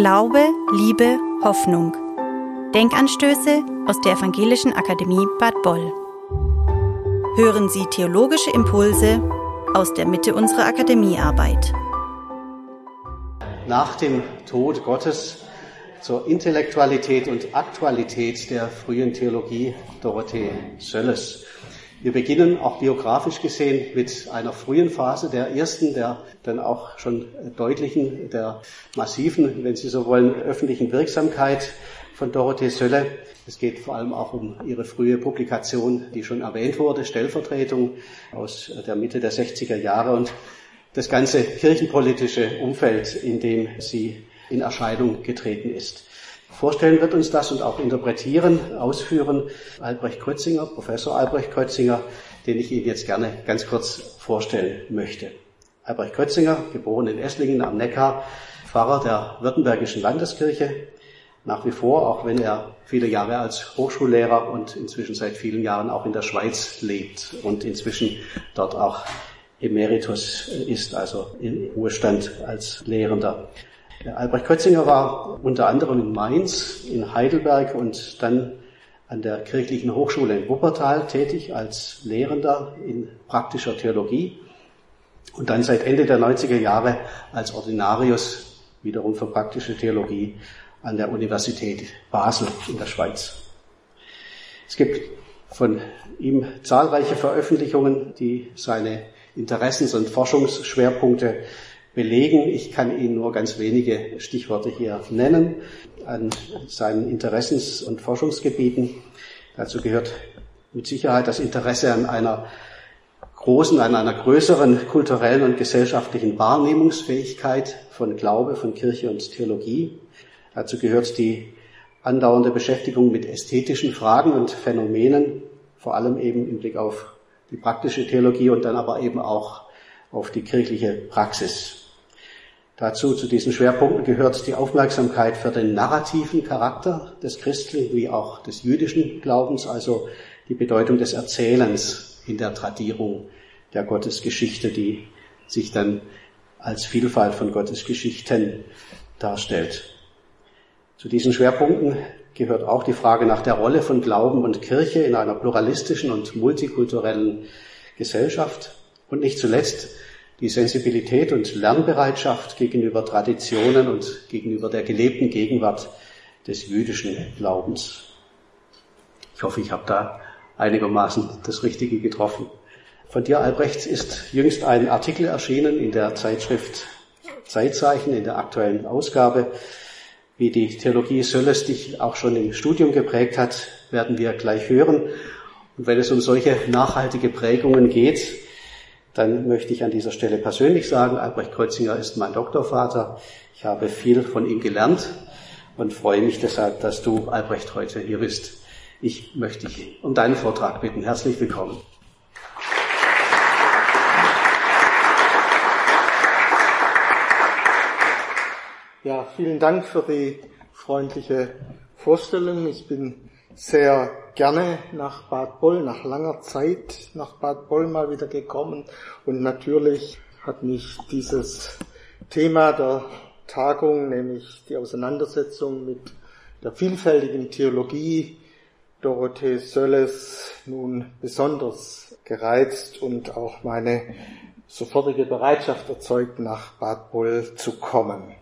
Glaube, Liebe, Hoffnung. Denkanstöße aus der Evangelischen Akademie Bad Boll. Hören Sie theologische Impulse aus der Mitte unserer Akademiearbeit. Nach dem Tod Gottes zur Intellektualität und Aktualität der frühen Theologie Dorothee Sölles. Wir beginnen auch biografisch gesehen mit einer frühen Phase, der ersten, der dann auch schon deutlichen, der massiven, wenn Sie so wollen, öffentlichen Wirksamkeit von Dorothee Sölle. Es geht vor allem auch um ihre frühe Publikation, die schon erwähnt wurde, Stellvertretung aus der Mitte der 60er Jahre und das ganze kirchenpolitische Umfeld, in dem sie in Erscheinung getreten ist. Vorstellen wird uns das und auch interpretieren, ausführen Albrecht Krötzinger, Professor Albrecht Krötzinger, den ich Ihnen jetzt gerne ganz kurz vorstellen möchte. Albrecht Krötzinger, geboren in Esslingen am Neckar, Pfarrer der Württembergischen Landeskirche, nach wie vor, auch wenn er viele Jahre als Hochschullehrer und inzwischen seit vielen Jahren auch in der Schweiz lebt und inzwischen dort auch Emeritus ist, also im Ruhestand als Lehrender. Albrecht Kötzinger war unter anderem in Mainz, in Heidelberg und dann an der Kirchlichen Hochschule in Wuppertal tätig als Lehrender in praktischer Theologie und dann seit Ende der 90er Jahre als Ordinarius wiederum für praktische Theologie an der Universität Basel in der Schweiz. Es gibt von ihm zahlreiche Veröffentlichungen, die seine Interessens- und Forschungsschwerpunkte belegen. Ich kann Ihnen nur ganz wenige Stichworte hier nennen an seinen Interessens- und Forschungsgebieten. Dazu gehört mit Sicherheit das Interesse an einer großen, an einer größeren kulturellen und gesellschaftlichen Wahrnehmungsfähigkeit von Glaube, von Kirche und Theologie. Dazu gehört die andauernde Beschäftigung mit ästhetischen Fragen und Phänomenen, vor allem eben im Blick auf die praktische Theologie und dann aber eben auch auf die kirchliche Praxis. Dazu, zu diesen Schwerpunkten gehört die Aufmerksamkeit für den narrativen Charakter des christlichen wie auch des jüdischen Glaubens, also die Bedeutung des Erzählens in der Tradierung der Gottesgeschichte, die sich dann als Vielfalt von Gottesgeschichten darstellt. Zu diesen Schwerpunkten gehört auch die Frage nach der Rolle von Glauben und Kirche in einer pluralistischen und multikulturellen Gesellschaft und nicht zuletzt die Sensibilität und Lernbereitschaft gegenüber Traditionen und gegenüber der gelebten Gegenwart des jüdischen Glaubens. Ich hoffe, ich habe da einigermaßen das Richtige getroffen. Von dir, Albrecht, ist jüngst ein Artikel erschienen in der Zeitschrift Zeitzeichen, in der aktuellen Ausgabe. Wie die Theologie Sölles dich auch schon im Studium geprägt hat, werden wir gleich hören. Und wenn es um solche nachhaltige Prägungen geht, dann möchte ich an dieser Stelle persönlich sagen, Albrecht Kreuzinger ist mein Doktorvater. Ich habe viel von ihm gelernt und freue mich deshalb, dass du, Albrecht, heute hier bist. Ich möchte dich um deinen Vortrag bitten. Herzlich willkommen. Ja, vielen Dank für die freundliche Vorstellung. Ich bin sehr gerne nach Bad Boll, nach langer Zeit nach Bad Boll mal wieder gekommen. Und natürlich hat mich dieses Thema der Tagung, nämlich die Auseinandersetzung mit der vielfältigen Theologie Dorothee Sölles nun besonders gereizt und auch meine sofortige Bereitschaft erzeugt, nach Bad Boll zu kommen.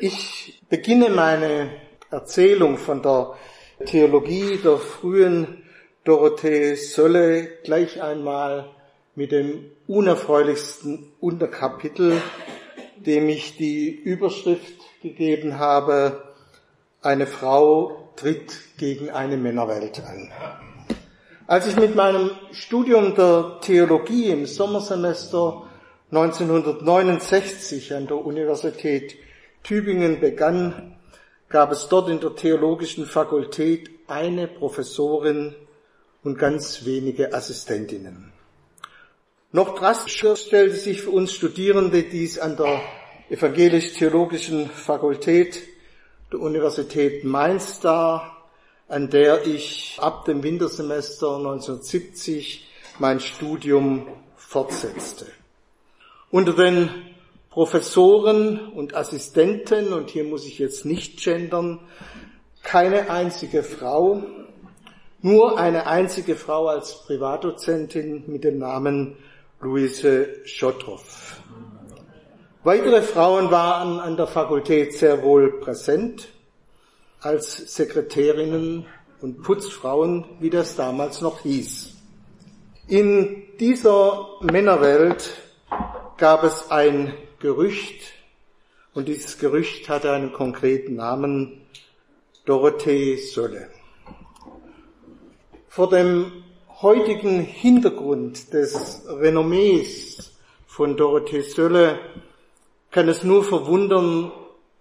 Ich beginne meine Erzählung von der Theologie der frühen Dorothee Sölle gleich einmal mit dem unerfreulichsten Unterkapitel, dem ich die Überschrift gegeben habe, eine Frau tritt gegen eine Männerwelt an. Als ich mit meinem Studium der Theologie im Sommersemester 1969 an der Universität Tübingen begann, gab es dort in der theologischen Fakultät eine Professorin und ganz wenige Assistentinnen. Noch drastischer stellte sich für uns Studierende dies an der evangelisch-theologischen Fakultät der Universität Mainz dar, an der ich ab dem Wintersemester 1970 mein Studium fortsetzte. Unter den Professoren und Assistenten, und hier muss ich jetzt nicht gendern, keine einzige Frau, nur eine einzige Frau als Privatdozentin mit dem Namen Luise Schottroff. Weitere Frauen waren an der Fakultät sehr wohl präsent als Sekretärinnen und Putzfrauen, wie das damals noch hieß. In dieser Männerwelt gab es ein Gerücht, und dieses Gerücht hatte einen konkreten Namen, Dorothee Sölle. Vor dem heutigen Hintergrund des Renommees von Dorothee Sölle kann es nur verwundern,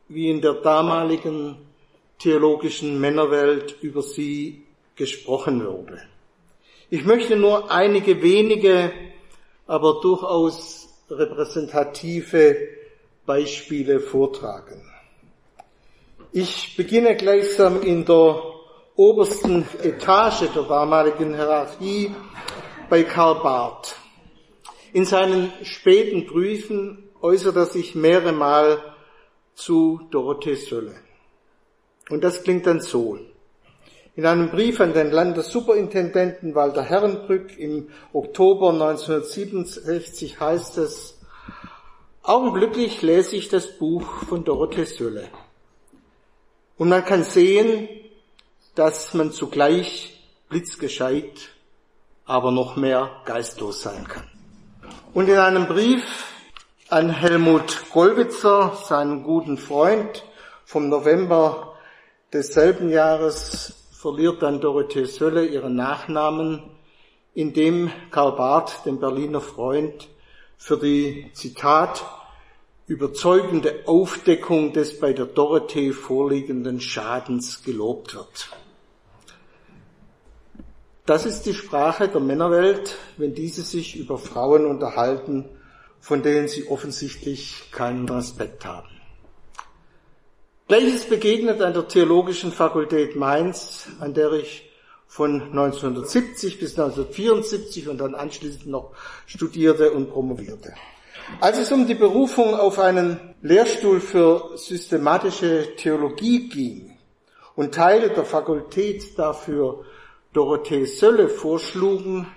wie in der damaligen theologischen Männerwelt über sie gesprochen wurde. Ich möchte nur einige wenige, aber durchaus repräsentative Beispiele vortragen. Ich beginne gleichsam in der obersten Etage der damaligen Hierarchie bei Karl Barth. In seinen späten Briefen äußert er sich mehrere Mal zu Dorothee Sölle. Und das klingt dann so. In einem Brief an den Landessuperintendenten Walter Herrenbrück im Oktober 1967 heißt es, augenblicklich lese ich das Buch von Dorothee Sölle. Und man kann sehen, dass man zugleich blitzgescheit, aber noch mehr geistlos sein kann. Und in einem Brief an Helmut Gollwitzer, seinen guten Freund vom November desselben Jahres, verliert dann Dorothee Sölle ihren Nachnamen, indem Karl Barth, dem Berliner Freund, für die Zitat überzeugende Aufdeckung des bei der Dorothee vorliegenden Schadens gelobt wird. Das ist die Sprache der Männerwelt, wenn diese sich über Frauen unterhalten von denen sie offensichtlich keinen Respekt haben. Gleiches begegnet an der Theologischen Fakultät Mainz, an der ich von 1970 bis 1974 und dann anschließend noch studierte und promovierte. Als es um die Berufung auf einen Lehrstuhl für systematische Theologie ging und Teile der Fakultät dafür Dorothee Sölle vorschlugen,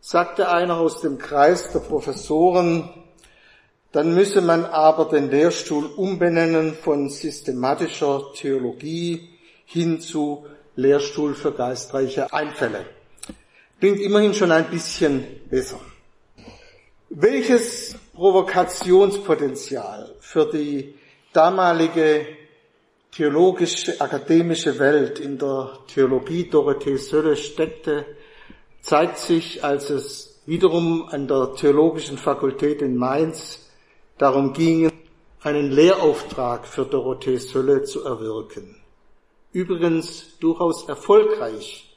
sagte einer aus dem Kreis der Professoren, dann müsse man aber den Lehrstuhl umbenennen von systematischer Theologie hin zu Lehrstuhl für geistreiche Einfälle. Klingt immerhin schon ein bisschen besser. Welches Provokationspotenzial für die damalige theologische, akademische Welt in der Theologie Dorothee Sölle steckte, zeigt sich, als es wiederum an der Theologischen Fakultät in Mainz darum ging, einen Lehrauftrag für Dorothee Sölle zu erwirken. Übrigens durchaus erfolgreich,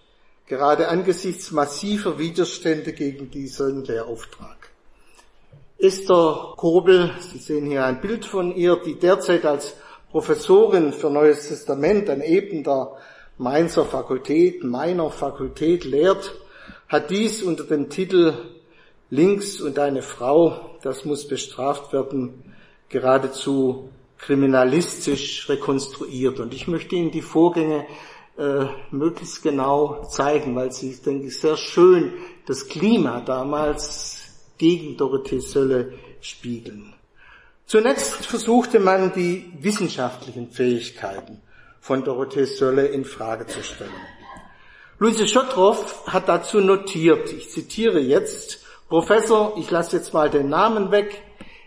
gerade angesichts massiver Widerstände gegen diesen Lehrauftrag. Esther Kobel, Sie sehen hier ein Bild von ihr, die derzeit als Professorin für Neues Testament an eben der Mainzer Fakultät, meiner Fakultät lehrt, hat dies unter dem Titel Links und eine Frau, das muss bestraft werden, geradezu kriminalistisch rekonstruiert. Und ich möchte Ihnen die Vorgänge äh, möglichst genau zeigen, weil sie, denke ich, sehr schön das Klima damals gegen Dorothee Sölle spiegeln. Zunächst versuchte man, die wissenschaftlichen Fähigkeiten von Dorothee Sölle in Frage zu stellen. Luise Schottroff hat dazu notiert, ich zitiere jetzt, Professor, ich lasse jetzt mal den Namen weg,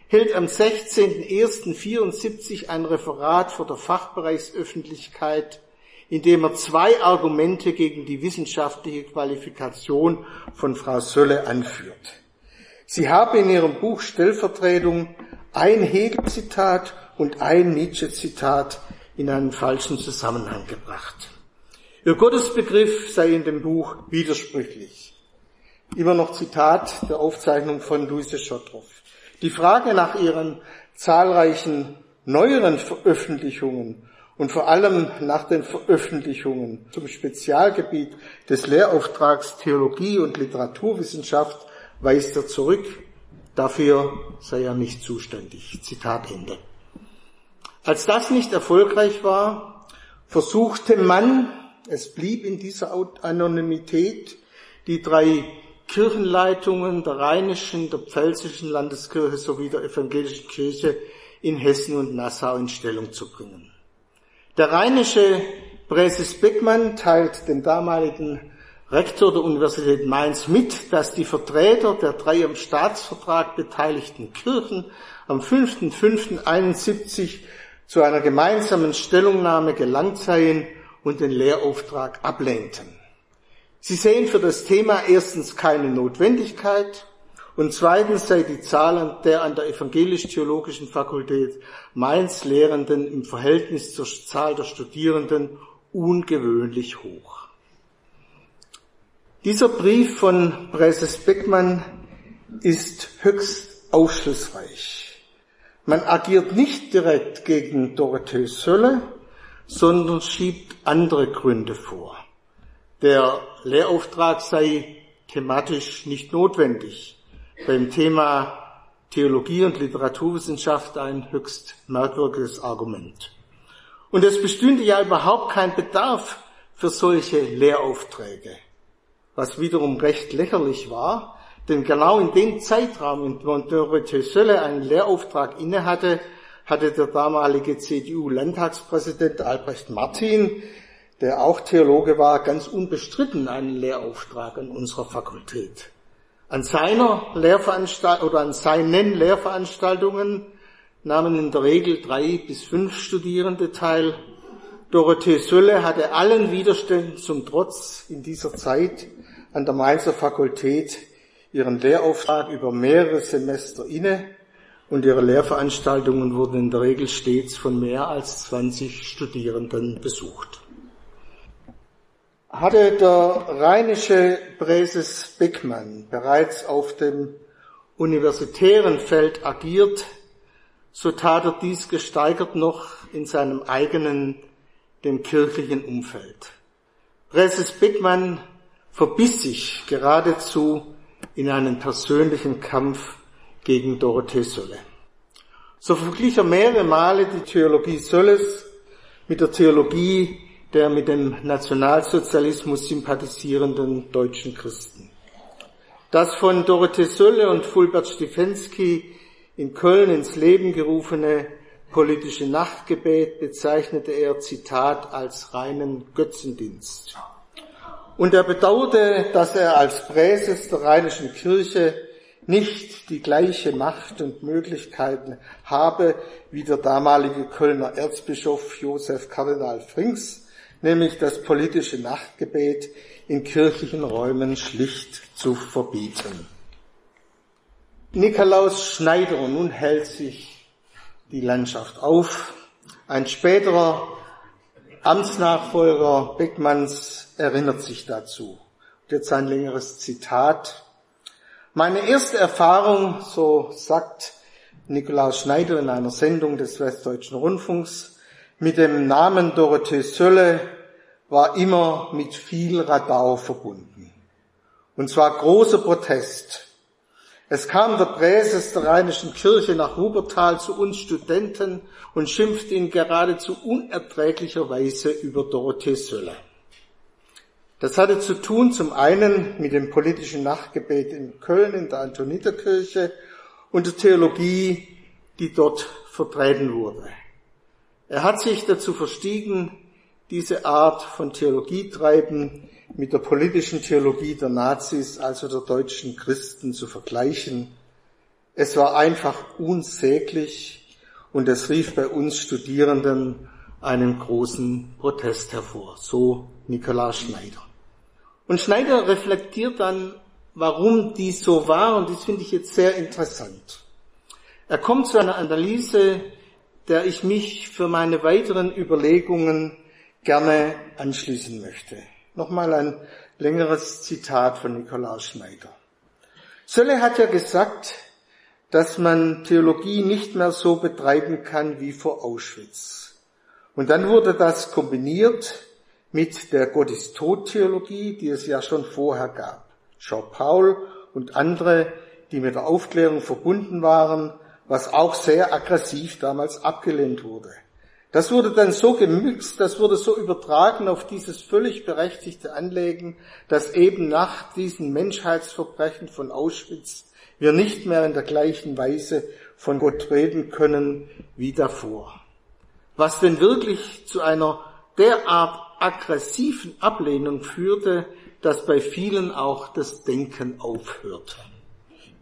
hält am 16.01.74 ein Referat vor der Fachbereichsöffentlichkeit, in dem er zwei Argumente gegen die wissenschaftliche Qualifikation von Frau Sölle anführt. Sie habe in ihrem Buch Stellvertretung ein Hegel-Zitat und ein Nietzsche-Zitat in einen falschen Zusammenhang gebracht. Ihr Gottesbegriff sei in dem Buch widersprüchlich. Immer noch Zitat der Aufzeichnung von Luise Schottroff. Die Frage nach ihren zahlreichen neueren Veröffentlichungen und vor allem nach den Veröffentlichungen zum Spezialgebiet des Lehrauftrags Theologie und Literaturwissenschaft weist er zurück. Dafür sei er nicht zuständig. Zitat Ende. Als das nicht erfolgreich war, versuchte man, es blieb in dieser Anonymität, die drei Kirchenleitungen der rheinischen, der pfälzischen Landeskirche sowie der evangelischen Kirche in Hessen und Nassau in Stellung zu bringen. Der rheinische Präses Beckmann teilt dem damaligen Rektor der Universität Mainz mit, dass die Vertreter der drei am Staatsvertrag beteiligten Kirchen am 5.5.71 zu einer gemeinsamen Stellungnahme gelangt seien und den Lehrauftrag ablehnten. Sie sehen für das Thema erstens keine Notwendigkeit und zweitens sei die Zahl der an der evangelisch-theologischen Fakultät Mainz Lehrenden im Verhältnis zur Zahl der Studierenden ungewöhnlich hoch. Dieser Brief von Präses Beckmann ist höchst aufschlussreich. Man agiert nicht direkt gegen Dorothee Sölle, sondern schiebt andere Gründe vor. Der Lehrauftrag sei thematisch nicht notwendig. Beim Thema Theologie und Literaturwissenschaft ein höchst merkwürdiges Argument. Und es bestünde ja überhaupt kein Bedarf für solche Lehraufträge, was wiederum recht lächerlich war, denn genau in dem Zeitraum, in dem Dorothee Sölle einen Lehrauftrag innehatte, hatte der damalige CDU-Landtagspräsident Albrecht Martin, der auch Theologe war, ganz unbestritten einen Lehrauftrag an unserer Fakultät. An seiner Lehrveranstaltung oder an seinen Lehrveranstaltungen nahmen in der Regel drei bis fünf Studierende teil. Dorothee Sölle hatte allen Widerständen zum Trotz in dieser Zeit an der Mainzer Fakultät ihren Lehrauftrag über mehrere Semester inne und ihre Lehrveranstaltungen wurden in der Regel stets von mehr als 20 Studierenden besucht. Hatte der rheinische Präses Beckmann bereits auf dem universitären Feld agiert, so tat er dies gesteigert noch in seinem eigenen, dem kirchlichen Umfeld. Präses Beckmann verbiss sich geradezu in einen persönlichen Kampf gegen Dorothee Sölle. So verglich er mehrere Male die Theologie Sölles mit der Theologie der mit dem Nationalsozialismus sympathisierenden deutschen Christen. Das von Dorothee Sölle und Fulbert Stefensky in Köln ins Leben gerufene politische Nachtgebet bezeichnete er, Zitat, als reinen Götzendienst. Und er bedauerte, dass er als Präses der Rheinischen Kirche nicht die gleiche Macht und Möglichkeiten habe wie der damalige Kölner Erzbischof Josef Kardinal Frings, nämlich das politische Nachtgebet in kirchlichen Räumen schlicht zu verbieten. Nikolaus Schneider, nun hält sich die Landschaft auf. Ein späterer Amtsnachfolger Beckmanns erinnert sich dazu. Und jetzt ein längeres Zitat. Meine erste Erfahrung, so sagt Nikolaus Schneider in einer Sendung des Westdeutschen Rundfunks, mit dem Namen Dorothee Sölle war immer mit viel Radau verbunden. Und zwar großer Protest. Es kam der Präses der Rheinischen Kirche nach Hubertal zu uns Studenten und schimpfte in geradezu unerträglicher Weise über Dorothee Sölle. Das hatte zu tun zum einen mit dem politischen Nachtgebet in Köln in der Antoniterkirche und der Theologie, die dort vertreten wurde. Er hat sich dazu verstiegen, diese Art von Theologietreiben mit der politischen Theologie der Nazis, also der deutschen Christen, zu vergleichen. Es war einfach unsäglich und es rief bei uns Studierenden einen großen Protest hervor. So Nikolaus Schneider. Und Schneider reflektiert dann, warum dies so war, und das finde ich jetzt sehr interessant. Er kommt zu einer Analyse, der ich mich für meine weiteren Überlegungen gerne anschließen möchte. Nochmal ein längeres Zitat von Nikolaus Schneider. Sölle hat ja gesagt, dass man Theologie nicht mehr so betreiben kann wie vor Auschwitz. Und dann wurde das kombiniert mit der Gott ist tot Theologie, die es ja schon vorher gab. Jean Paul und andere die mit der Aufklärung verbunden waren, was auch sehr aggressiv damals abgelehnt wurde. Das wurde dann so gemixt, das wurde so übertragen auf dieses völlig berechtigte Anlegen, dass eben nach diesen Menschheitsverbrechen von Auschwitz wir nicht mehr in der gleichen Weise von Gott reden können wie davor. Was denn wirklich zu einer derart aggressiven Ablehnung führte, dass bei vielen auch das Denken aufhörte.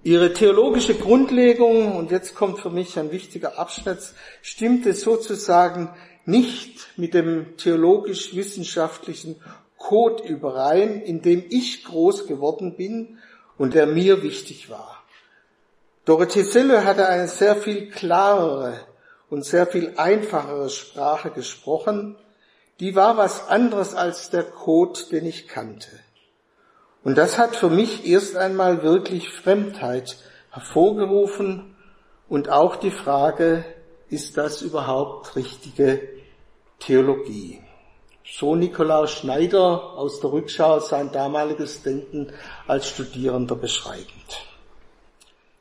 Ihre theologische Grundlegung, und jetzt kommt für mich ein wichtiger Abschnitt, stimmte sozusagen nicht mit dem theologisch-wissenschaftlichen Code überein, in dem ich groß geworden bin und der mir wichtig war. Dorothee Selle hatte eine sehr viel klarere und sehr viel einfachere Sprache gesprochen, die war was anderes als der Code, den ich kannte. Und das hat für mich erst einmal wirklich Fremdheit hervorgerufen und auch die Frage, ist das überhaupt richtige Theologie? So Nikolaus Schneider aus der Rückschau sein damaliges Denken als Studierender beschreibend.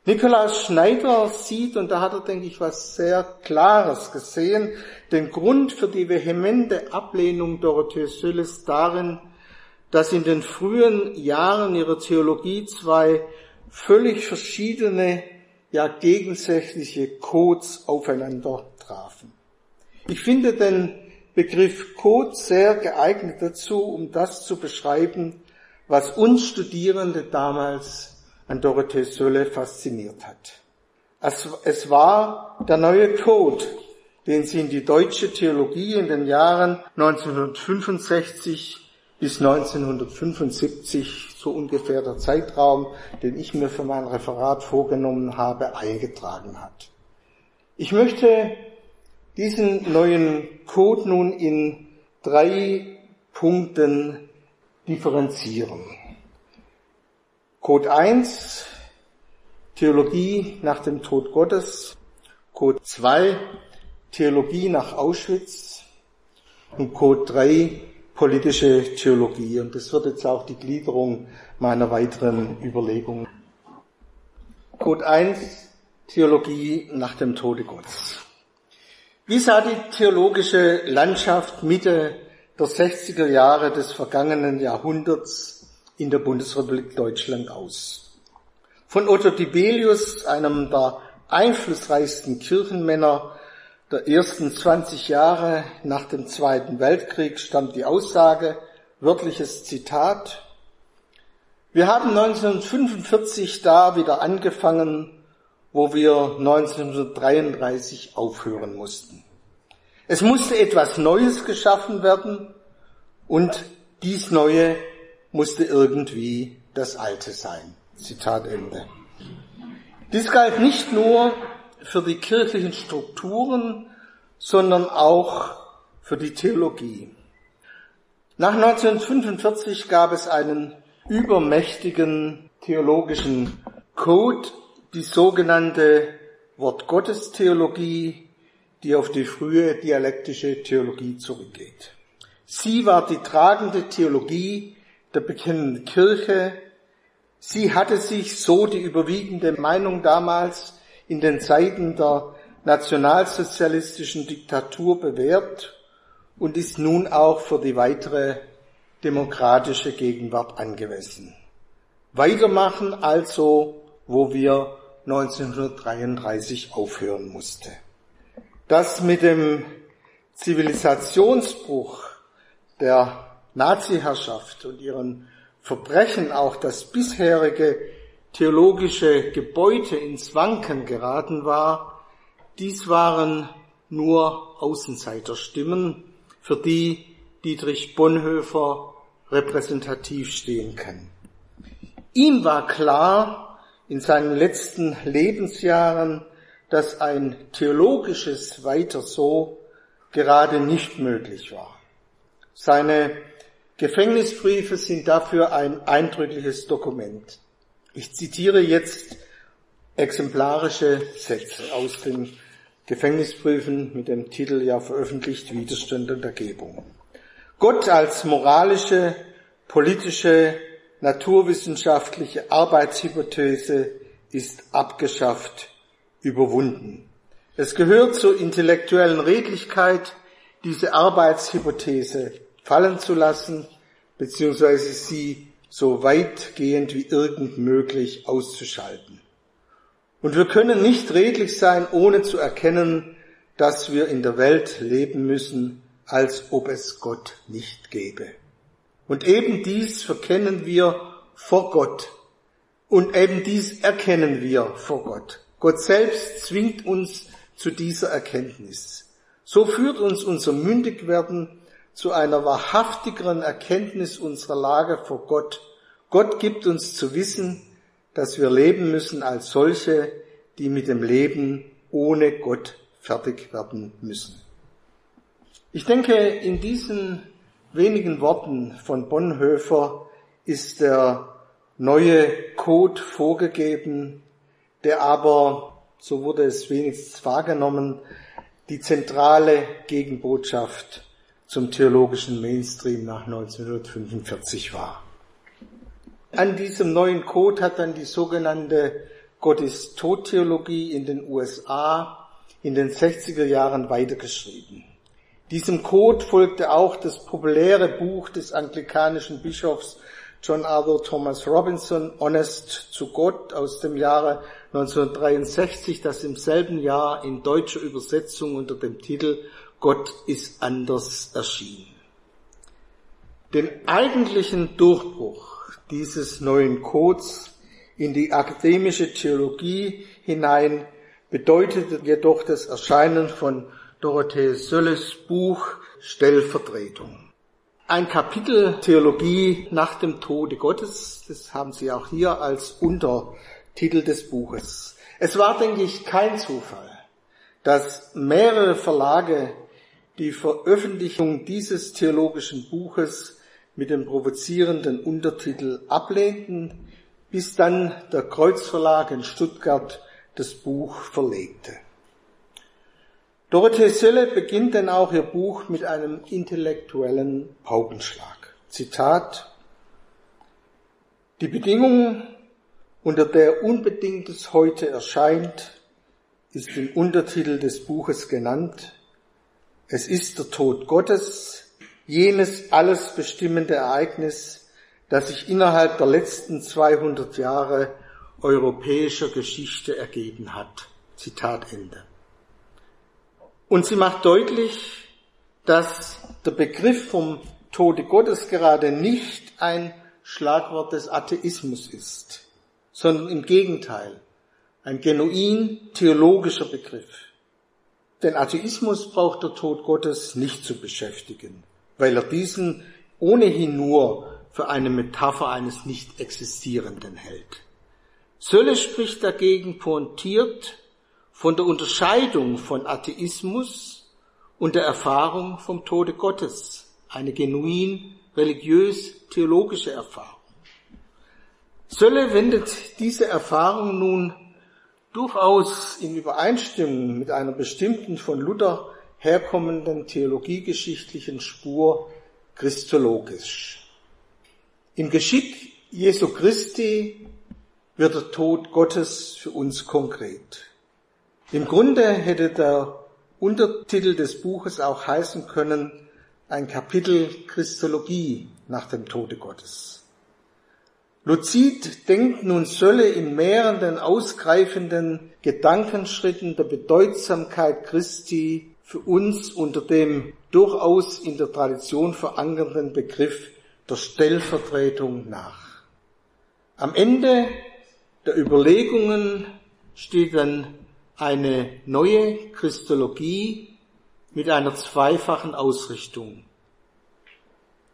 Nikolaus Schneider sieht, und da hat er, denke ich, was sehr Klares gesehen, den Grund für die vehemente Ablehnung Dorothee Sülles darin, dass in den frühen Jahren ihrer Theologie zwei völlig verschiedene, ja gegensätzliche Codes aufeinander trafen. Ich finde den Begriff Code sehr geeignet dazu, um das zu beschreiben, was uns Studierende damals an Dorothee Sölle fasziniert hat. Es, war der neue Code, den sie in die deutsche Theologie in den Jahren 1965 bis 1975, so ungefähr der Zeitraum, den ich mir für mein Referat vorgenommen habe, eingetragen hat. Ich möchte diesen neuen Code nun in drei Punkten differenzieren. Code 1, Theologie nach dem Tod Gottes. Code 2, Theologie nach Auschwitz. Und Code 3, politische Theologie. Und das wird jetzt auch die Gliederung meiner weiteren Überlegungen. Code 1, Theologie nach dem Tode Gottes. Wie sah die theologische Landschaft Mitte der 60er Jahre des vergangenen Jahrhunderts in der Bundesrepublik Deutschland aus. Von Otto Dibelius, einem der einflussreichsten Kirchenmänner der ersten 20 Jahre nach dem Zweiten Weltkrieg, stammt die Aussage, wörtliches Zitat, wir haben 1945 da wieder angefangen, wo wir 1933 aufhören mussten. Es musste etwas Neues geschaffen werden und dies Neue musste irgendwie das Alte sein. Zitat Ende. Dies galt nicht nur für die kirchlichen Strukturen, sondern auch für die Theologie. Nach 1945 gab es einen übermächtigen theologischen Code, die sogenannte Wortgottestheologie, die auf die frühe dialektische Theologie zurückgeht. Sie war die tragende Theologie der bekennenden Kirche. Sie hatte sich, so die überwiegende Meinung damals, in den Zeiten der nationalsozialistischen Diktatur bewährt und ist nun auch für die weitere demokratische Gegenwart angemessen. Weitermachen also, wo wir 1933 aufhören musste. Das mit dem Zivilisationsbruch der Nazi-Herrschaft und ihren Verbrechen auch das bisherige theologische Gebäude ins Wanken geraten war, dies waren nur Außenseiterstimmen, für die Dietrich Bonhoeffer repräsentativ stehen kann. Ihm war klar in seinen letzten Lebensjahren, dass ein theologisches Weiter so gerade nicht möglich war. Seine Gefängnisbriefe sind dafür ein eindrückliches Dokument. Ich zitiere jetzt exemplarische Sätze aus den Gefängnisbriefen mit dem Titel ja veröffentlicht Widerstand und Ergebung. Gott als moralische, politische, naturwissenschaftliche Arbeitshypothese ist abgeschafft, überwunden. Es gehört zur intellektuellen Redlichkeit, diese Arbeitshypothese fallen zu lassen, beziehungsweise sie so weitgehend wie irgend möglich auszuschalten. Und wir können nicht redlich sein, ohne zu erkennen, dass wir in der Welt leben müssen, als ob es Gott nicht gäbe. Und eben dies verkennen wir vor Gott. Und eben dies erkennen wir vor Gott. Gott selbst zwingt uns zu dieser Erkenntnis. So führt uns unser Mündigwerden zu einer wahrhaftigeren Erkenntnis unserer Lage vor Gott. Gott gibt uns zu wissen, dass wir leben müssen als solche, die mit dem Leben ohne Gott fertig werden müssen. Ich denke, in diesen wenigen Worten von Bonhoeffer ist der neue Code vorgegeben, der aber, so wurde es wenigstens wahrgenommen, die zentrale Gegenbotschaft zum theologischen Mainstream nach 1945 war. An diesem neuen Code hat dann die sogenannte Gott ist Tod-Theologie in den USA in den 60er Jahren weitergeschrieben. Diesem Code folgte auch das populäre Buch des anglikanischen Bischofs John Arthur Thomas Robinson, Honest zu Gott aus dem Jahre 1963, das im selben Jahr in deutscher Übersetzung unter dem Titel Gott ist anders erschienen. Den eigentlichen Durchbruch dieses neuen Codes in die akademische Theologie hinein bedeutete jedoch das Erscheinen von Dorothee Sölles Buch Stellvertretung. Ein Kapitel Theologie nach dem Tode Gottes, das haben Sie auch hier als Untertitel des Buches. Es war, denke ich, kein Zufall, dass mehrere Verlage die Veröffentlichung dieses theologischen Buches mit dem provozierenden Untertitel ablehnten, bis dann der Kreuzverlag in Stuttgart das Buch verlegte. Dorothee Sölle beginnt denn auch ihr Buch mit einem intellektuellen Paukenschlag. Zitat Die Bedingung, unter der Unbedingtes heute erscheint, ist im Untertitel des Buches genannt. Es ist der Tod Gottes, jenes alles bestimmende Ereignis, das sich innerhalb der letzten 200 Jahre europäischer Geschichte ergeben hat. Zitat Ende. Und sie macht deutlich, dass der Begriff vom Tode Gottes gerade nicht ein Schlagwort des Atheismus ist, sondern im Gegenteil ein genuin theologischer Begriff. Denn Atheismus braucht der Tod Gottes nicht zu beschäftigen, weil er diesen ohnehin nur für eine Metapher eines nicht existierenden hält. Sölle spricht dagegen pointiert von der Unterscheidung von Atheismus und der Erfahrung vom Tode Gottes, eine genuin religiös-theologische Erfahrung. Sölle wendet diese Erfahrung nun durchaus in Übereinstimmung mit einer bestimmten von Luther herkommenden theologiegeschichtlichen Spur christologisch. Im Geschick Jesu Christi wird der Tod Gottes für uns konkret. Im Grunde hätte der Untertitel des Buches auch heißen können, ein Kapitel Christologie nach dem Tode Gottes. Luzid denkt nun Sölle in mehreren ausgreifenden Gedankenschritten der Bedeutsamkeit Christi für uns unter dem durchaus in der Tradition verankerten Begriff der Stellvertretung nach. Am Ende der Überlegungen steht dann eine neue Christologie mit einer zweifachen Ausrichtung.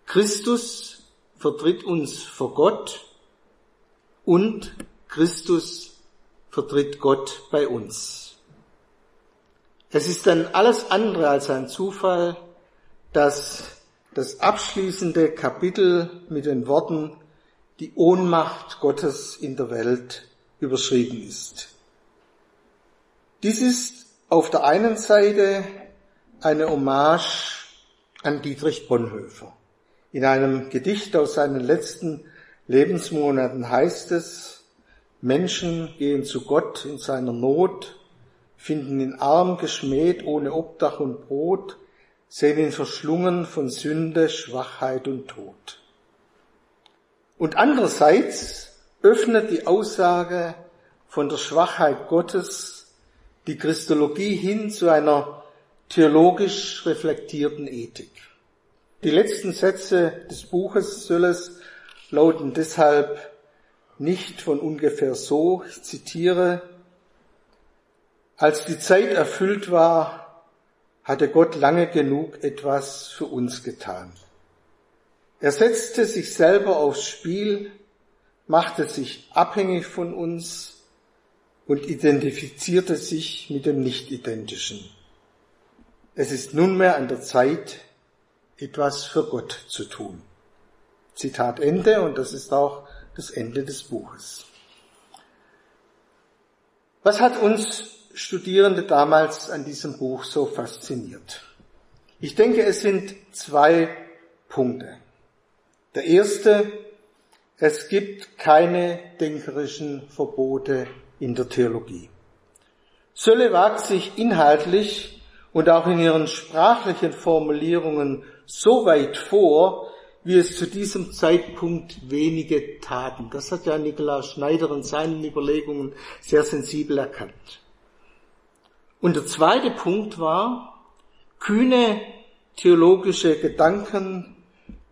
Christus vertritt uns vor Gott und Christus vertritt Gott bei uns. Es ist dann alles andere als ein Zufall, dass das abschließende Kapitel mit den Worten die Ohnmacht Gottes in der Welt überschrieben ist. Dies ist auf der einen Seite eine Hommage an Dietrich Bonhoeffer. In einem Gedicht aus seinen letzten Lebensmonaten heißt es, Menschen gehen zu Gott in seiner Not, finden ihn arm, geschmäht, ohne Obdach und Brot, sehen ihn verschlungen von Sünde, Schwachheit und Tod. Und andererseits öffnet die Aussage von der Schwachheit Gottes die Christologie hin zu einer theologisch reflektierten Ethik. Die letzten Sätze des Buches Sölles lauten deshalb nicht von ungefähr so, ich zitiere, als die Zeit erfüllt war, hatte Gott lange genug etwas für uns getan. Er setzte sich selber aufs Spiel, machte sich abhängig von uns und identifizierte sich mit dem Nicht-Identischen. Es ist nunmehr an der Zeit, etwas für Gott zu tun. Zitat Ende und das ist auch das Ende des Buches. Was hat uns Studierende damals an diesem Buch so fasziniert? Ich denke, es sind zwei Punkte. Der erste, es gibt keine denkerischen Verbote in der Theologie. Sölle wagt sich inhaltlich und auch in ihren sprachlichen Formulierungen so weit vor, wie es zu diesem Zeitpunkt wenige taten. Das hat ja Nikolaus Schneider in seinen Überlegungen sehr sensibel erkannt. Und der zweite Punkt war, kühne theologische Gedanken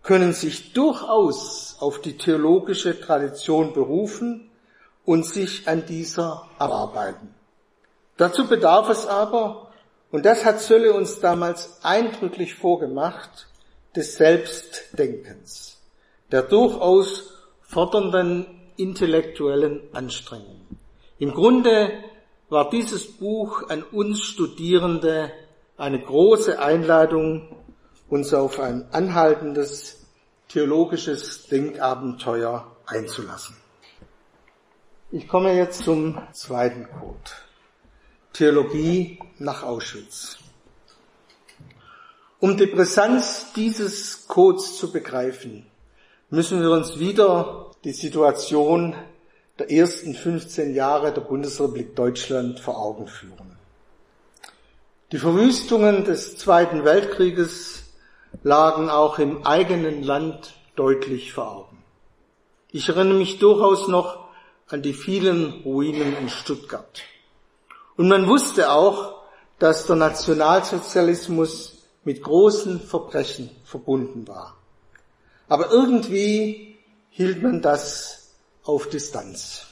können sich durchaus auf die theologische Tradition berufen und sich an dieser abarbeiten. Dazu bedarf es aber, und das hat Sölle uns damals eindrücklich vorgemacht, des Selbstdenkens, der durchaus fordernden intellektuellen Anstrengung. Im Grunde war dieses Buch an uns Studierende eine große Einladung, uns auf ein anhaltendes theologisches Denkabenteuer einzulassen. Ich komme jetzt zum zweiten Code. Theologie nach Auschwitz. Um die Brisanz dieses Codes zu begreifen, müssen wir uns wieder die Situation der ersten 15 Jahre der Bundesrepublik Deutschland vor Augen führen. Die Verwüstungen des Zweiten Weltkrieges lagen auch im eigenen Land deutlich vor Augen. Ich erinnere mich durchaus noch an die vielen Ruinen in Stuttgart. Und man wusste auch, dass der Nationalsozialismus mit großen Verbrechen verbunden war. Aber irgendwie hielt man das auf Distanz.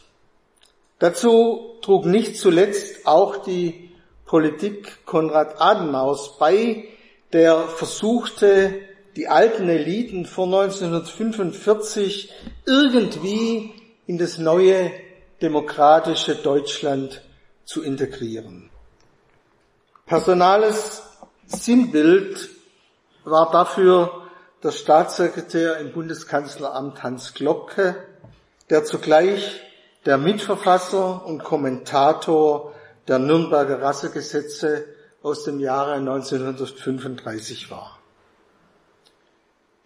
Dazu trug nicht zuletzt auch die Politik Konrad Adenauers bei, der versuchte, die alten Eliten vor 1945 irgendwie in das neue demokratische Deutschland zu integrieren. Personales Sinnbild war dafür der Staatssekretär im Bundeskanzleramt Hans Glocke, der zugleich der Mitverfasser und Kommentator der Nürnberger Rassegesetze aus dem Jahre 1935 war.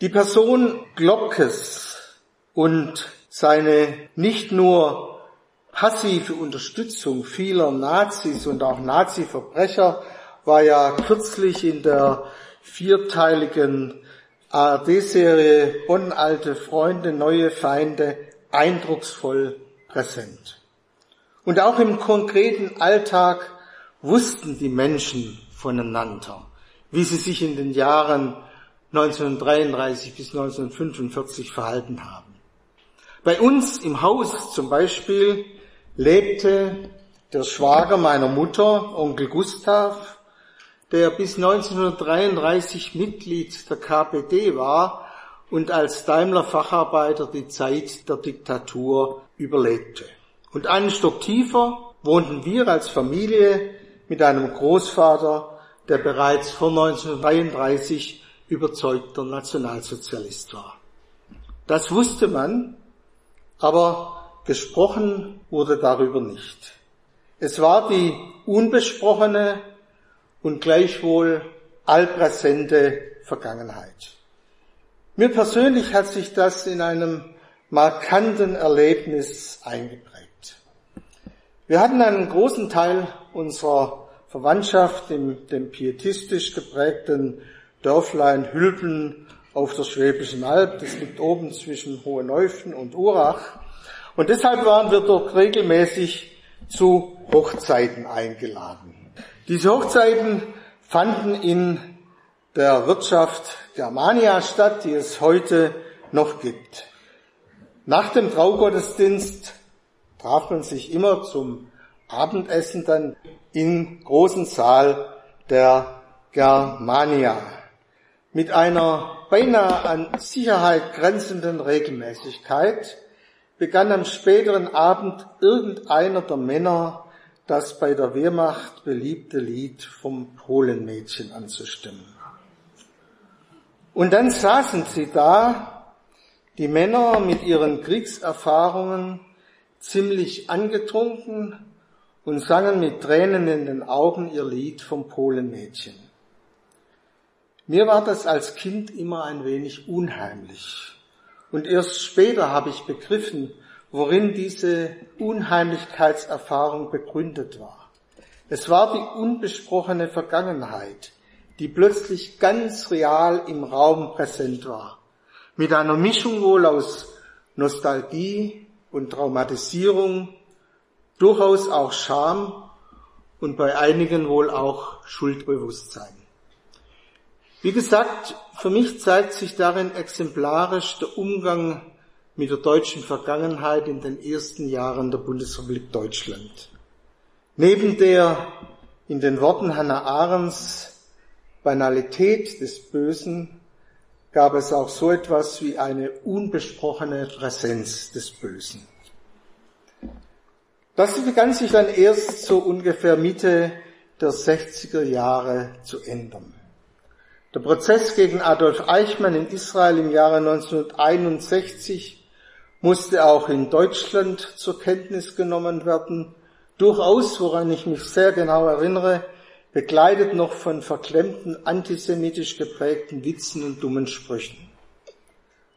Die Person Glockes und seine nicht nur passive Unterstützung vieler Nazis und auch Nazi-Verbrecher war ja kürzlich in der vierteiligen ARD-Serie Bonn alte Freunde, neue Feinde eindrucksvoll präsent. Und auch im konkreten Alltag wussten die Menschen voneinander, wie sie sich in den Jahren 1933 bis 1945 verhalten haben. Bei uns im Haus zum Beispiel lebte der Schwager meiner Mutter, Onkel Gustav, der bis 1933 Mitglied der KPD war und als Daimler-Facharbeiter die Zeit der Diktatur überlebte. Und einen Stock tiefer wohnten wir als Familie mit einem Großvater, der bereits vor 1933 überzeugter Nationalsozialist war. Das wusste man, aber gesprochen wurde darüber nicht. Es war die unbesprochene und gleichwohl allpräsente Vergangenheit. Mir persönlich hat sich das in einem markanten Erlebnis eingeprägt. Wir hatten einen großen Teil unserer Verwandtschaft in dem pietistisch geprägten Dörflein Hülpen auf der Schwäbischen Alb. Das liegt oben zwischen Hoheneufen und Urach. Und deshalb waren wir dort regelmäßig zu Hochzeiten eingeladen. Diese Hochzeiten fanden in der Wirtschaft Germania statt, die es heute noch gibt. Nach dem Traugottesdienst traf man sich immer zum Abendessen dann im großen Saal der Germania. Mit einer beinahe an Sicherheit grenzenden Regelmäßigkeit begann am späteren Abend irgendeiner der Männer das bei der Wehrmacht beliebte Lied vom Polenmädchen anzustimmen. Und dann saßen sie da, die Männer mit ihren Kriegserfahrungen, ziemlich angetrunken und sangen mit Tränen in den Augen ihr Lied vom Polenmädchen. Mir war das als Kind immer ein wenig unheimlich. Und erst später habe ich begriffen, worin diese Unheimlichkeitserfahrung begründet war. Es war die unbesprochene Vergangenheit, die plötzlich ganz real im Raum präsent war. Mit einer Mischung wohl aus Nostalgie und Traumatisierung, durchaus auch Scham und bei einigen wohl auch Schuldbewusstsein. Wie gesagt, für mich zeigt sich darin exemplarisch der Umgang mit der deutschen Vergangenheit in den ersten Jahren der Bundesrepublik Deutschland. Neben der in den Worten Hannah Arendts Banalität des Bösen gab es auch so etwas wie eine unbesprochene Präsenz des Bösen. Das begann sich dann erst so ungefähr Mitte der 60er Jahre zu ändern. Der Prozess gegen Adolf Eichmann in Israel im Jahre 1961 musste auch in Deutschland zur Kenntnis genommen werden. Durchaus, woran ich mich sehr genau erinnere, begleitet noch von verklemmten antisemitisch geprägten Witzen und dummen Sprüchen.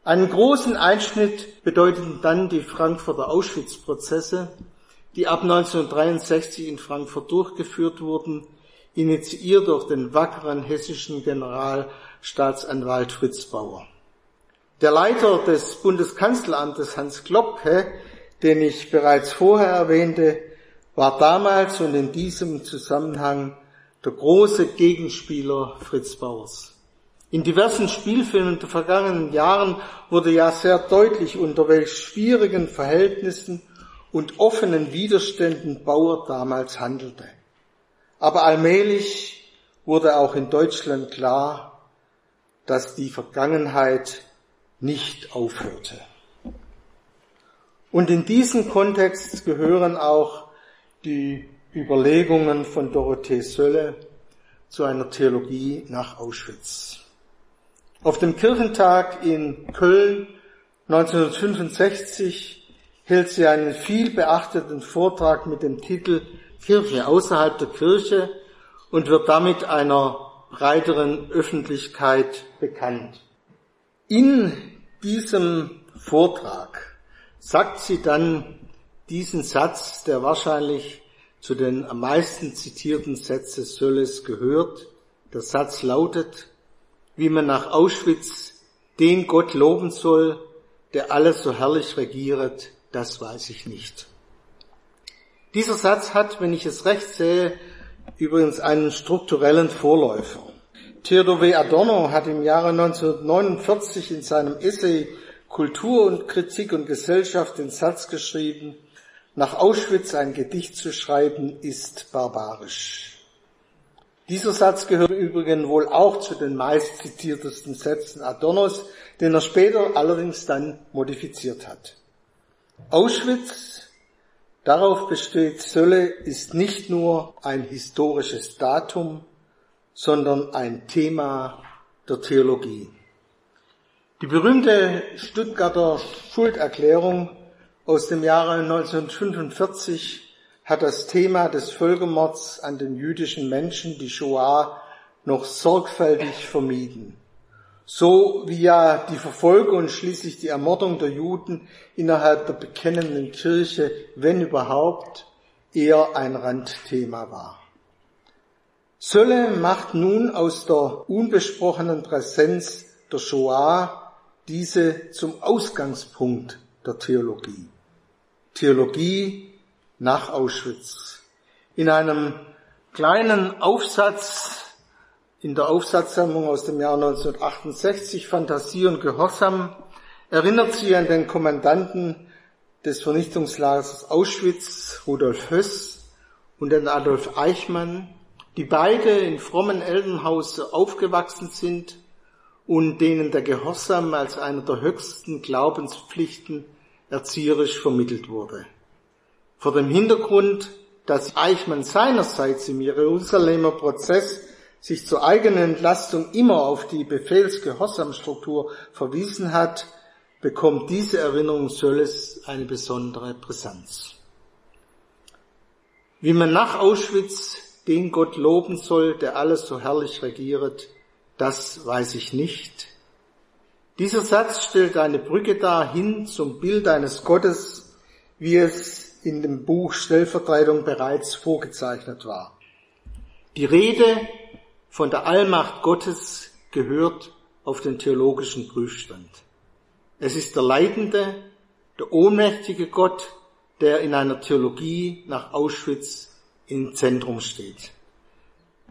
Einen großen Einschnitt bedeuteten dann die Frankfurter Auschwitz-Prozesse, die ab 1963 in Frankfurt durchgeführt wurden, initiiert durch den wackeren hessischen Generalstaatsanwalt Fritz Bauer. Der Leiter des Bundeskanzleramtes Hans Klopke, den ich bereits vorher erwähnte, war damals und in diesem Zusammenhang der große Gegenspieler Fritz Bauers. In diversen Spielfilmen der vergangenen Jahren wurde ja sehr deutlich, unter welch schwierigen Verhältnissen und offenen Widerständen Bauer damals handelte. Aber allmählich wurde auch in Deutschland klar, dass die Vergangenheit nicht aufhörte. Und in diesen Kontext gehören auch die Überlegungen von Dorothee Sölle zu einer Theologie nach Auschwitz. Auf dem Kirchentag in Köln 1965 hält sie einen viel beachteten Vortrag mit dem Titel Kirche außerhalb der Kirche und wird damit einer breiteren Öffentlichkeit bekannt. In diesem Vortrag sagt sie dann diesen Satz, der wahrscheinlich zu den am meisten zitierten Sätzen Sölles gehört. Der Satz lautet, wie man nach Auschwitz den Gott loben soll, der alles so herrlich regiert, das weiß ich nicht. Dieser Satz hat, wenn ich es recht sehe, übrigens einen strukturellen Vorläufer. Theodor W. Adorno hat im Jahre 1949 in seinem Essay Kultur und Kritik und Gesellschaft den Satz geschrieben, nach Auschwitz ein Gedicht zu schreiben, ist barbarisch. Dieser Satz gehört übrigens wohl auch zu den meist zitiertesten Sätzen Adornos, den er später allerdings dann modifiziert hat. Auschwitz, darauf besteht Sölle, ist nicht nur ein historisches Datum, sondern ein Thema der Theologie. Die berühmte Stuttgarter Schulderklärung aus dem Jahre 1945 hat das Thema des Völkermords an den jüdischen Menschen, die Shoah, noch sorgfältig vermieden. So wie ja die Verfolgung und schließlich die Ermordung der Juden innerhalb der bekennenden Kirche, wenn überhaupt, eher ein Randthema war. Sölle macht nun aus der unbesprochenen Präsenz der Shoah diese zum Ausgangspunkt der Theologie. Theologie nach Auschwitz. In einem kleinen Aufsatz in der Aufsatzsammlung aus dem Jahr 1968, Fantasie und Gehorsam, erinnert sie an den Kommandanten des Vernichtungslagers Auschwitz, Rudolf Höss, und an Adolf Eichmann, die beide in frommen Elternhaus aufgewachsen sind und denen der Gehorsam als eine der höchsten Glaubenspflichten erzieherisch vermittelt wurde. Vor dem Hintergrund, dass Eichmann seinerseits im Jerusalemer Prozess sich zur eigenen Entlastung immer auf die Befehlsgehorsamstruktur verwiesen hat, bekommt diese Erinnerung Sölles eine besondere Brisanz. Wie man nach Auschwitz den Gott loben soll, der alles so herrlich regiert, das weiß ich nicht. Dieser Satz stellt eine Brücke dar hin zum Bild eines Gottes, wie es in dem Buch Stellvertretung bereits vorgezeichnet war. Die Rede von der Allmacht Gottes gehört auf den theologischen Prüfstand. Es ist der leidende, der ohnmächtige Gott, der in einer Theologie nach Auschwitz im Zentrum steht.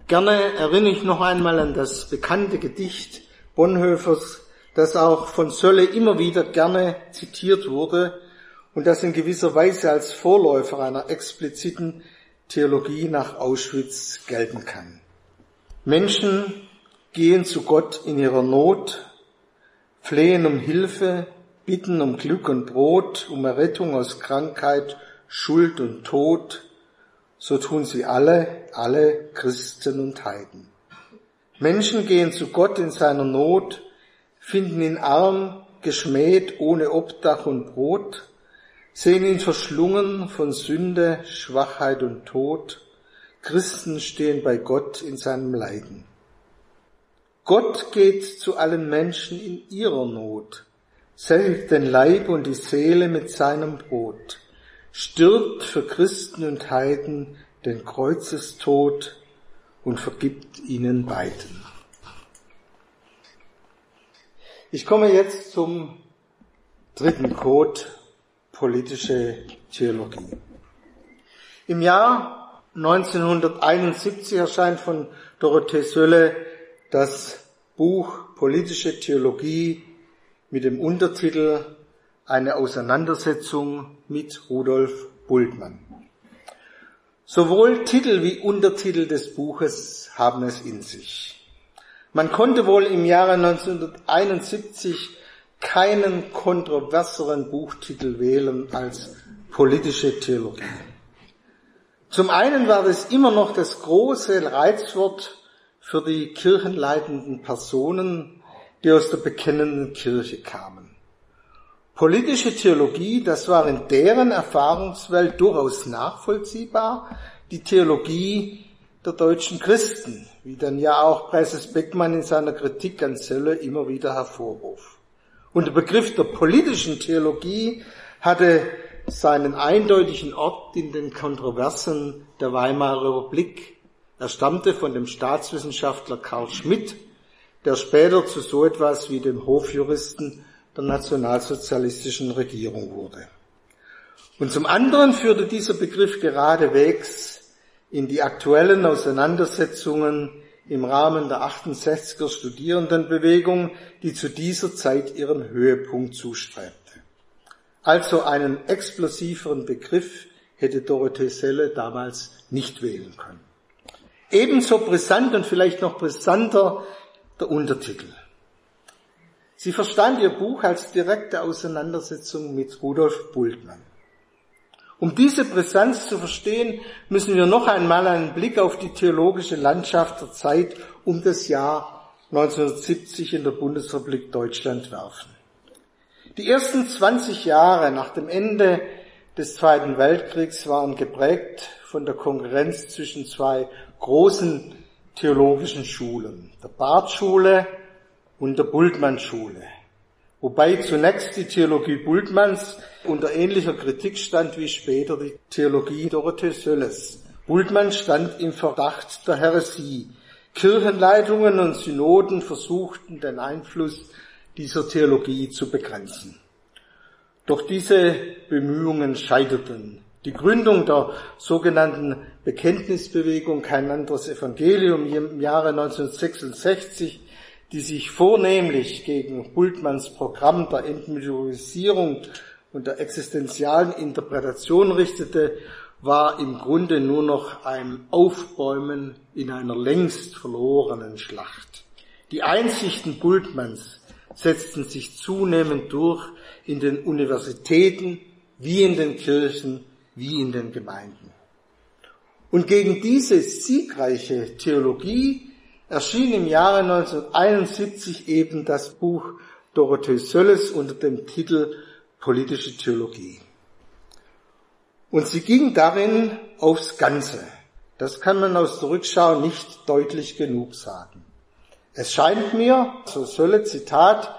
Gerne erinnere ich noch einmal an das bekannte Gedicht Bonhoeffers, das auch von Sölle immer wieder gerne zitiert wurde und das in gewisser Weise als Vorläufer einer expliziten Theologie nach Auschwitz gelten kann. Menschen gehen zu Gott in ihrer Not, flehen um Hilfe, bitten um Glück und Brot, um Errettung aus Krankheit, Schuld und Tod, so tun sie alle, alle Christen und Heiden. Menschen gehen zu Gott in seiner Not, finden ihn arm, geschmäht, ohne Obdach und Brot, sehen ihn verschlungen von Sünde, Schwachheit und Tod. Christen stehen bei Gott in seinem Leiden. Gott geht zu allen Menschen in ihrer Not, sättigt den Leib und die Seele mit seinem Brot stirbt für Christen und Heiden den Kreuzestod und vergibt ihnen beiden. Ich komme jetzt zum dritten Code, politische Theologie. Im Jahr 1971 erscheint von Dorothee Sölle das Buch Politische Theologie mit dem Untertitel eine Auseinandersetzung mit Rudolf Bultmann. Sowohl Titel wie Untertitel des Buches haben es in sich. Man konnte wohl im Jahre 1971 keinen kontroverseren Buchtitel wählen als politische Theologie. Zum einen war es immer noch das große Reizwort für die kirchenleitenden Personen, die aus der bekennenden Kirche kamen. Politische Theologie, das war in deren Erfahrungswelt durchaus nachvollziehbar. Die Theologie der deutschen Christen, wie dann ja auch Preises Beckmann in seiner Kritik an Zölle immer wieder hervorruft. Und der Begriff der politischen Theologie hatte seinen eindeutigen Ort in den Kontroversen der Weimarer Republik. Er stammte von dem Staatswissenschaftler Karl Schmidt, der später zu so etwas wie dem Hofjuristen der nationalsozialistischen Regierung wurde. Und zum anderen führte dieser Begriff geradewegs in die aktuellen Auseinandersetzungen im Rahmen der 68er Studierendenbewegung, die zu dieser Zeit ihren Höhepunkt zustrebte. Also einen explosiveren Begriff hätte Dorothee Selle damals nicht wählen können. Ebenso brisant und vielleicht noch brisanter der Untertitel. Sie verstand ihr Buch als direkte Auseinandersetzung mit Rudolf Bultmann. Um diese Brisanz zu verstehen, müssen wir noch einmal einen Blick auf die theologische Landschaft der Zeit um das Jahr 1970 in der Bundesrepublik Deutschland werfen. Die ersten 20 Jahre nach dem Ende des Zweiten Weltkriegs waren geprägt von der Konkurrenz zwischen zwei großen theologischen Schulen, der Barth-Schule und der Bultmann-Schule. wobei zunächst die Theologie Bultmanns unter ähnlicher Kritik stand wie später die Theologie Dorothee Sölles. Bultmann stand im Verdacht der Häresie. Kirchenleitungen und Synoden versuchten den Einfluss dieser Theologie zu begrenzen. Doch diese Bemühungen scheiterten. Die Gründung der sogenannten Bekenntnisbewegung Kein anderes Evangelium im Jahre 1966, die sich vornehmlich gegen Bultmanns Programm der Entmythologisierung und der existenzialen Interpretation richtete, war im Grunde nur noch ein Aufbäumen in einer längst verlorenen Schlacht. Die Einsichten Bultmanns setzten sich zunehmend durch in den Universitäten wie in den Kirchen wie in den Gemeinden. Und gegen diese siegreiche Theologie erschien im Jahre 1971 eben das Buch Dorothee Sölles unter dem Titel Politische Theologie. Und sie ging darin aufs Ganze. Das kann man aus der Rückschau nicht deutlich genug sagen. Es scheint mir, so Sölle Zitat,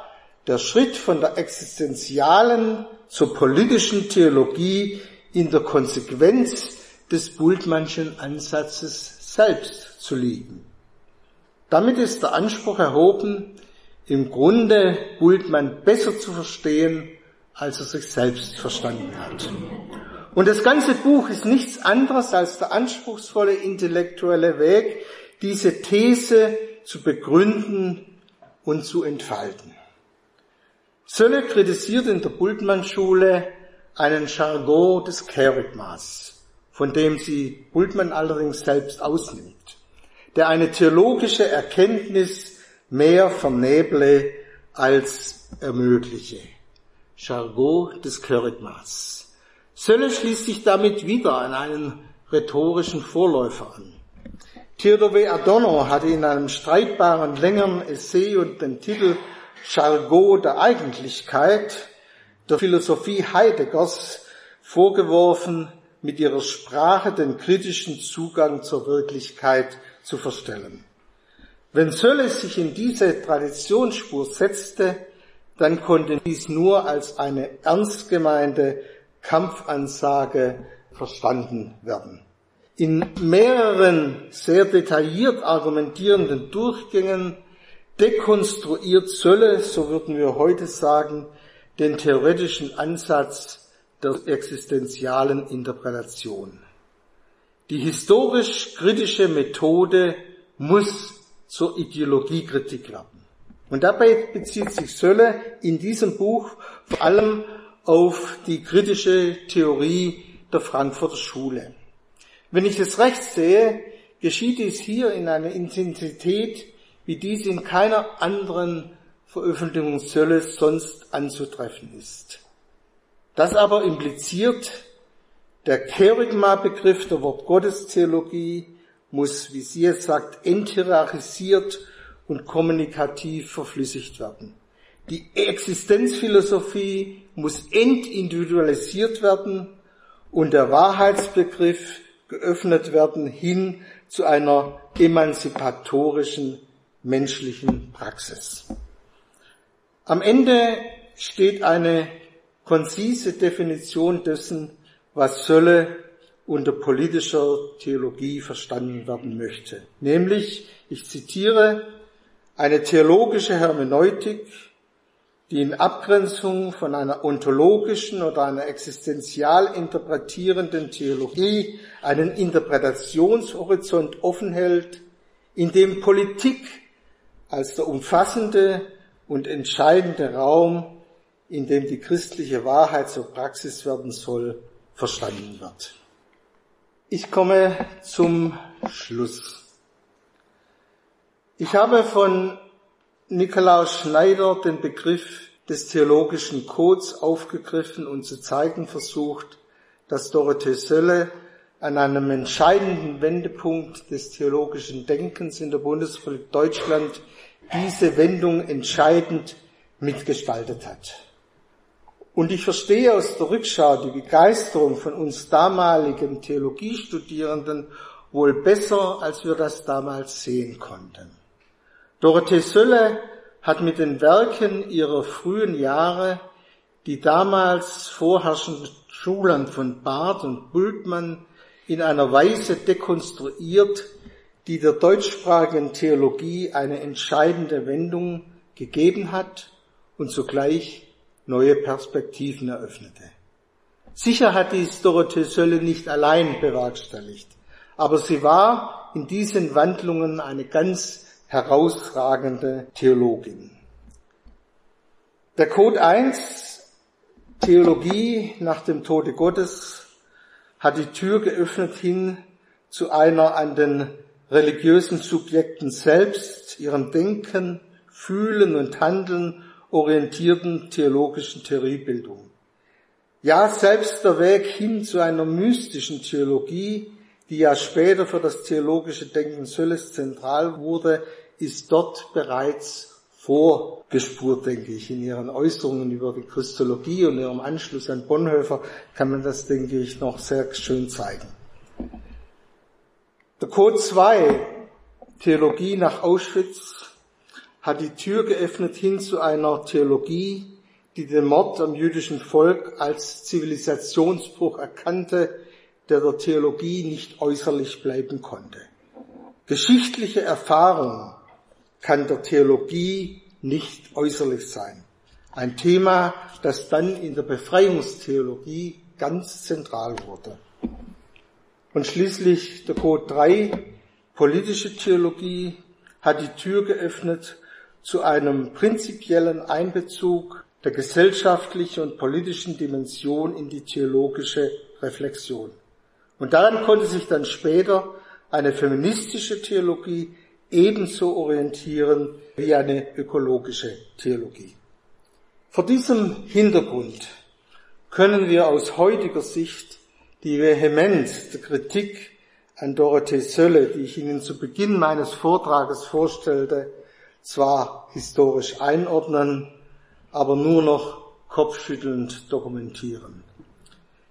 der Schritt von der existenzialen zur politischen Theologie in der Konsequenz des Bultmannschen Ansatzes selbst zu liegen. Damit ist der Anspruch erhoben, im Grunde Bultmann besser zu verstehen, als er sich selbst verstanden hat. Und das ganze Buch ist nichts anderes als der anspruchsvolle intellektuelle Weg, diese These zu begründen und zu entfalten. Sölle kritisiert in der Bultmann-Schule einen Jargon des Kerygmas, von dem sie Bultmann allerdings selbst ausnimmt, der eine theologische Erkenntnis mehr verneble als ermögliche. Jargon des Kerygmas. Sölle schließt sich damit wieder an einen rhetorischen Vorläufer an. Theodor W. Adorno hatte in einem streitbaren längeren Essay und dem Titel Jargon der Eigentlichkeit der Philosophie Heideggers vorgeworfen, mit ihrer Sprache den kritischen Zugang zur Wirklichkeit zu verstellen. Wenn Sölle sich in diese Traditionsspur setzte, dann konnte dies nur als eine ernst gemeinte Kampfansage verstanden werden. In mehreren sehr detailliert argumentierenden Durchgängen dekonstruiert Sölle, so würden wir heute sagen, den theoretischen Ansatz der existenzialen Interpretation. Die historisch-kritische Methode muss zur Ideologiekritik werden. Und dabei bezieht sich Sölle in diesem Buch vor allem auf die kritische Theorie der Frankfurter Schule. Wenn ich es recht sehe, geschieht dies hier in einer Intensität, wie dies in keiner anderen Veröffentlichung Sölles sonst anzutreffen ist. Das aber impliziert, der Kerygma-Begriff der Wortgottestheologie muss, wie sie es sagt, enthierarchisiert und kommunikativ verflüssigt werden. Die Existenzphilosophie muss entindividualisiert werden und der Wahrheitsbegriff geöffnet werden hin zu einer emanzipatorischen menschlichen Praxis. Am Ende steht eine konzise Definition dessen, was Sölle unter politischer Theologie verstanden werden möchte. Nämlich, ich zitiere, eine theologische Hermeneutik, die in Abgrenzung von einer ontologischen oder einer existenzial interpretierenden Theologie einen Interpretationshorizont offen hält, in dem Politik als der umfassende und entscheidende Raum, in dem die christliche Wahrheit zur Praxis werden soll, verstanden wird. Ich komme zum Schluss. Ich habe von Nikolaus Schneider den Begriff des theologischen Codes aufgegriffen und zu zeigen versucht, dass Dorothee Sölle an einem entscheidenden Wendepunkt des theologischen Denkens in der Bundesrepublik Deutschland diese Wendung entscheidend mitgestaltet hat. Und ich verstehe aus der Rückschau die Begeisterung von uns damaligen Theologiestudierenden wohl besser, als wir das damals sehen konnten. Dorothee Sölle hat mit den Werken ihrer frühen Jahre die damals vorherrschenden Schulen von Barth und Bultmann in einer Weise dekonstruiert, die der deutschsprachigen Theologie eine entscheidende Wendung gegeben hat und zugleich neue Perspektiven eröffnete. Sicher hat dies Dorothee Sölle nicht allein bewerkstelligt, aber sie war in diesen Wandlungen eine ganz herausragende Theologin. Der Code 1, Theologie nach dem Tode Gottes, hat die Tür geöffnet hin zu einer an den religiösen Subjekten selbst, ihrem Denken, Fühlen und Handeln orientierten theologischen Theoriebildung. Ja, selbst der Weg hin zu einer mystischen Theologie, die ja später für das theologische Denken Sölles zentral wurde, ist dort bereits vorgespurt, denke ich, in ihren Äußerungen über die Christologie und ihrem Anschluss an Bonhoeffer kann man das, denke ich, noch sehr schön zeigen. Der Code 2, Theologie nach Auschwitz, hat die Tür geöffnet hin zu einer Theologie, die den Mord am jüdischen Volk als Zivilisationsbruch erkannte, der der Theologie nicht äußerlich bleiben konnte. Geschichtliche Erfahrung kann der Theologie nicht äußerlich sein. Ein Thema, das dann in der Befreiungstheologie ganz zentral wurde. Und schließlich der Code 3, politische Theologie, hat die Tür geöffnet zu einem prinzipiellen Einbezug der gesellschaftlichen und politischen Dimension in die theologische Reflexion. Und daran konnte sich dann später eine feministische Theologie ebenso orientieren wie eine ökologische Theologie. Vor diesem Hintergrund können wir aus heutiger Sicht die Vehemenz der Kritik an Dorothee Sölle, die ich Ihnen zu Beginn meines Vortrages vorstellte, zwar historisch einordnen, aber nur noch kopfschüttelnd dokumentieren.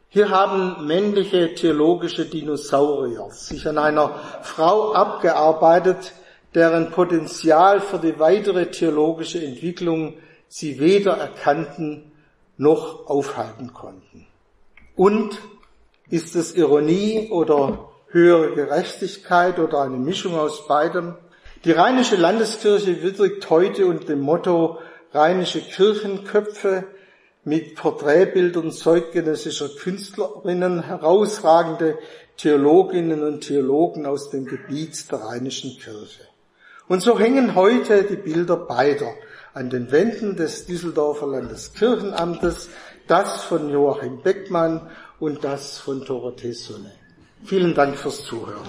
Hier haben männliche theologische Dinosaurier sich an einer Frau abgearbeitet, deren Potenzial für die weitere theologische Entwicklung sie weder erkannten noch aufhalten konnten. Und ist es Ironie oder höhere Gerechtigkeit oder eine Mischung aus beidem? Die Rheinische Landeskirche würdigt heute unter dem Motto Rheinische Kirchenköpfe mit Porträtbildern zeitgenössischer Künstlerinnen herausragende Theologinnen und Theologen aus dem Gebiet der Rheinischen Kirche. Und so hängen heute die Bilder beider an den Wänden des Düsseldorfer Landeskirchenamtes, das von Joachim Beckmann und das von Dorothee Sonne. Vielen Dank fürs Zuhören.